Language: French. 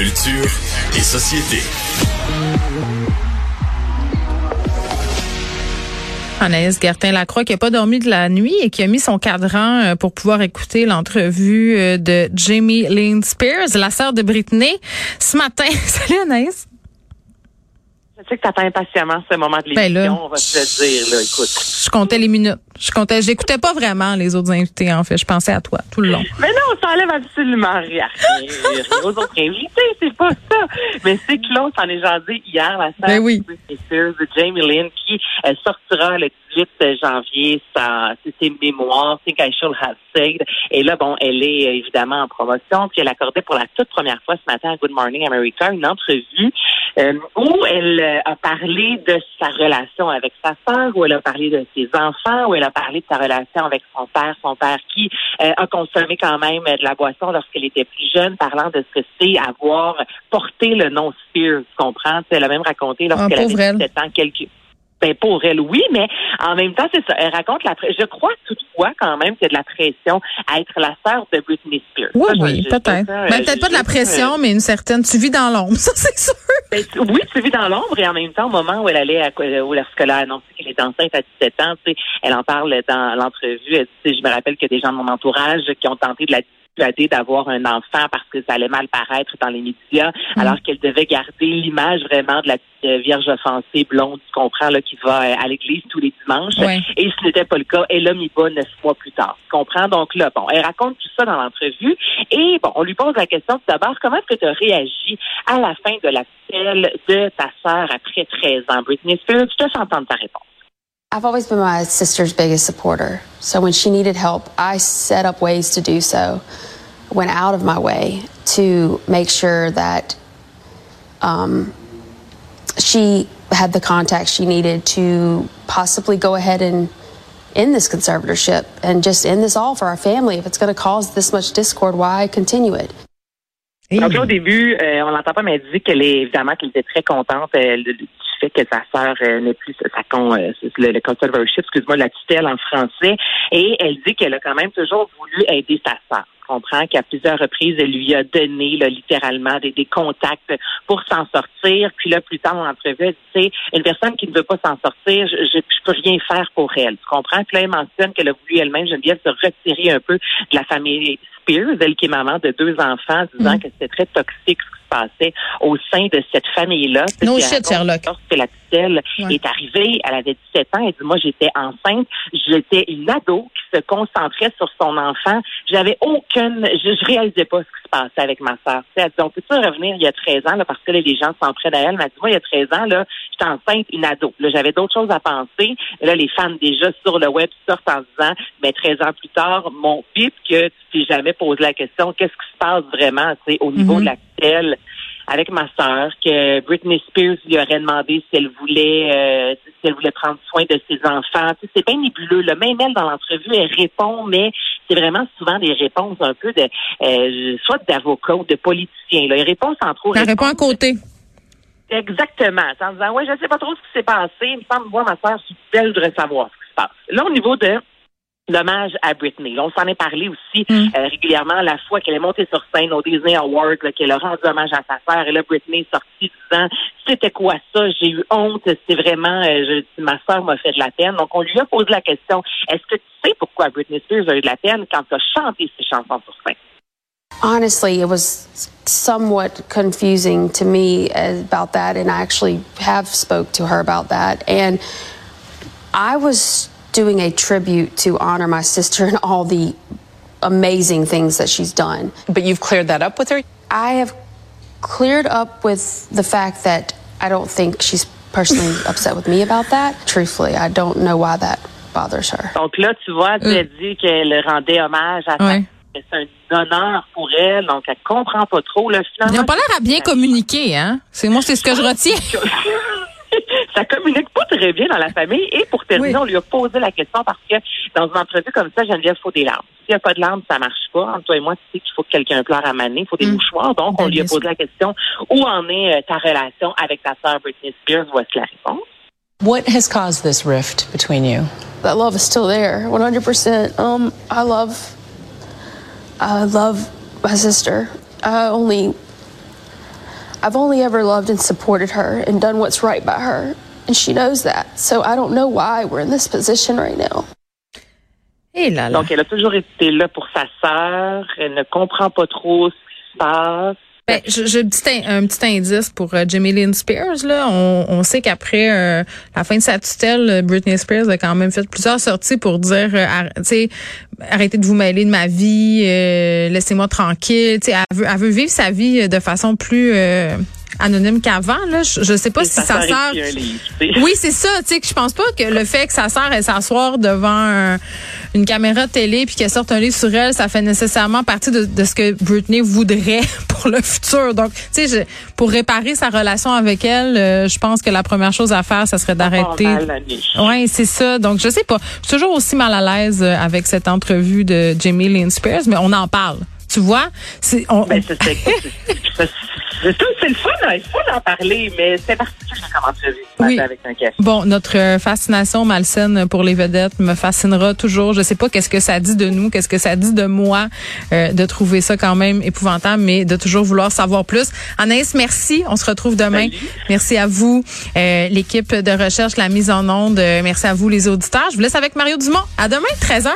Culture et société. Anaïs Gertin-Lacroix qui n'a pas dormi de la nuit et qui a mis son cadran euh, pour pouvoir écouter l'entrevue euh, de Jamie Lynn Spears, la sœur de Britney, ce matin. Salut Anaïs. Sais que t'attends impatiemment ce moment de Ben l'émission, on va te le dire, là, écoute. Je comptais les minutes. Je comptais, j'écoutais pas vraiment les autres invités, en fait. Je pensais à toi tout le long. Mais non, ça enlève absolument rien, aux autres invités, c'est pas ça. Mais c'est que l'on s'en est jasé hier, la sœur Ben oui. de Jamie Lynn, qui euh, sortira le 18 janvier sa, ses mémoires, Think I Should Have Said. Et là, bon, elle est euh, évidemment en promotion, puis elle accordait pour la toute première fois ce matin à Good Morning America une entrevue euh, où elle euh, a parlé de sa relation avec sa sœur, où elle a parlé de ses enfants, où elle a parlé de sa relation avec son père, son père qui euh, a consommé quand même de la boisson lorsqu'elle était plus jeune, parlant de ce que c'est avoir porté le nom Spears, tu comprends? Elle a même raconté lorsqu'elle Ah, avait elle. 17 ans quelques ben pour elle, oui, mais en même temps, c'est ça. Elle raconte la. Je crois toutefois quand même qu'il y a de la pression à être la sœur de Britney Spears. Oui, Ça, oui, peut-être. Ben, euh, peut-être pas de la pression, mais une certaine. Tu vis dans l'ombre, ça c'est sûr. ben, tu- oui, tu vis dans l'ombre et en même temps, au moment où elle allait, à, où lorsqu'elle a annoncé qu'elle était enceinte à 17 ans, tu sais, elle en parle dans l'entrevue. Elle dit, tu sais, je me rappelle que des gens de mon entourage qui ont tenté de la d'avoir un enfant parce que ça allait mal paraître dans les médias, alors qu'elle devait garder l'image vraiment de la petite euh, vierge offensée blonde, tu comprends, là, qui va euh, à l'église tous les dimanches. Ouais. Et ce n'était pas le cas. Elle a mis bas neuf mois plus tard. Tu comprends? Donc là, bon, elle raconte tout ça dans l'entrevue. Et bon, on lui pose la question tout d'abord, comment est-ce que tu as réagi à la fin de la tutelle de ta sœur après 13 ans, Britney Spears? Je te fais entendre ta réponse. I've always been my sister's biggest supporter. So when she needed help, I set up ways to do so. Went out of my way to make sure that um, she had the contacts she needed to possibly go ahead and end this conservatorship and just end this all for our family. If it's going to cause this much discord, why continue it? Donc là, au début, euh, on l'entend pas, mais elle dit qu'elle est évidemment qu'elle était très contente euh, du fait que sa sœur euh, n'est plus sa con, euh, le, le conservatorship, excuse-moi, la tutelle en français. Et elle dit qu'elle a quand même toujours voulu aider sa sœur. Tu comprends qu'à plusieurs reprises, elle lui a donné là, littéralement des, des contacts pour s'en sortir. Puis là, plus tard elle dit, tu sais, une personne qui ne veut pas s'en sortir, je, je, je peux rien faire pour elle. Tu comprends? Puis là, elle mentionne qu'elle a voulu elle-même, Geneviève, se retirer un peu de la famille Spears, elle qui est maman de deux enfants, disant que c'était très toxique ce passait au sein de cette famille-là. No shit, Sherlock. Lorsque la tutelle Ouais. est arrivée, elle avait 17 ans, elle dit, moi, j'étais enceinte, j'étais une ado qui se concentrait sur son enfant. J'avais aucune, je, je réalisais pas ce qui se passait avec ma sœur. Elle dit, on peut-tu revenir il y a 13 ans, là, parce que là, les gens s'en prennent à elle. Mais elle dit, moi, il y a 13 ans, là, j'étais enceinte, une ado. Là, j'avais d'autres choses à penser. Et là, les fans, déjà, sur le web, sortent en disant, mais 13 ans plus tard, mon pip, que tu t'es jamais posé la question, qu'est-ce qui se passe vraiment, tu sais, au niveau Mhm. de la avec ma sœur, que Britney Spears lui aurait demandé si elle voulait euh, si elle voulait prendre soin de ses enfants. Tu sais, c'est bien nébuleux. Là. Même elle, dans l'entrevue, elle répond, mais c'est vraiment souvent des réponses un peu de euh, soit d'avocats ou de politiciens. Là. Elle répond sans trop Ça répond à côté. Exactement. En disant, ouais, je sais pas trop ce qui s'est passé. Il me semble, moi, ma soeur, elle voudrait savoir ce qui se passe. Là, au niveau de l'hommage à Britney, là, on s'en est parlé aussi Mm. euh, régulièrement la fois qu'elle est montée sur scène au Disney Awards, qu'elle a rendu hommage à sa sœur. Et là, Britney est sortie disant, c'était quoi ça? J'ai eu honte. C'est vraiment, euh, je, ma sœur m'a fait de la peine. Donc, on lui a posé la question, est-ce que tu sais pourquoi Britney Spears a eu de la peine quand tu as chanté ses chansons sur scène? Honestly, it was somewhat confusing to me about that, and I actually have spoke to her about that. And I was doing a tribute to honor my sister and all the amazing things that she's done. But you've cleared that up with her? I have cleared up with the fact that I don't think she's personally upset with me about that. Truthfully, I don't know why that bothers her. Donc là, tu vois, tu as dit qu'elle rendait hommage à Ouais. c'est un honneur pour elle, donc elle comprend pas trop. Là, finalement, Ils n'ont pas l'air à bien communiquer, hein? C'est moi, c'est ce que je retiens. ça communique pas très bien dans la famille. Et pour terminer, Oui. on lui a posé la question parce que dans une entrevue comme ça, Geneviève, il faut des larmes. S'il n'y a pas de larmes, ça marche pas. Entre toi et moi, tu sais qu'il faut que quelqu'un pleure à maner. Il faut des Mm. mouchoirs. Donc, on Ben, lui a bien posé la question où en est euh, ta relation avec ta sœur Britney Spears? Voici la réponse. What has caused this rift between you? That love is still there, 100%. Um, I love, I love my sister. I only I've only ever loved and supported her and done what's right by her. And she knows that. So I don't know why we're in this position right now. Et là, là. Donc, elle a toujours été là pour sa sœur. Elle ne comprend pas trop ce qui se passe. Ben, j'ai un petit, un petit indice pour euh, Jamie Lynn Spears. Là. On, on sait qu'après euh, la fin de sa tutelle, euh, Britney Spears a quand même fait plusieurs sorties pour dire euh, sais arrêtez de vous mêler de ma vie, euh, laissez-moi tranquille. Elle veut, elle veut vivre sa vie de façon plus anonyme qu'avant. Là, je, je sais pas si sa sœur. Oui, c'est ça. Tu sais que je pense pas que le fait que sa sœur elle s'asseoir devant une caméra télé puis qu'elle sorte un livre sur elle, ça fait nécessairement partie de, de ce que Britney voudrait pour le futur. Donc, tu sais, pour réparer sa relation avec elle, euh, je pense que la première chose à faire, ça serait d'arrêter. Oui, c'est ça. Donc, je sais pas. Je suis toujours aussi mal à l'aise euh, avec cette entrevue de Jamie Lynn Spears, mais on en parle. Tu vois? C'est, on, ben, c'est, c'est le fun, il faut en parler, mais c'est particulier oui. avec un café. Bon, notre euh, fascination malsaine pour les vedettes me fascinera toujours. Je sais pas qu'est-ce que ça dit de nous, qu'est-ce que ça dit de moi euh, de trouver ça quand même épouvantable, mais de toujours vouloir savoir plus. Anaïs, merci. On se retrouve demain. Merci à vous, euh, l'équipe de recherche, la mise en onde. merci à vous, les auditeurs. Je vous laisse avec Mario Dumont. À demain, 13h.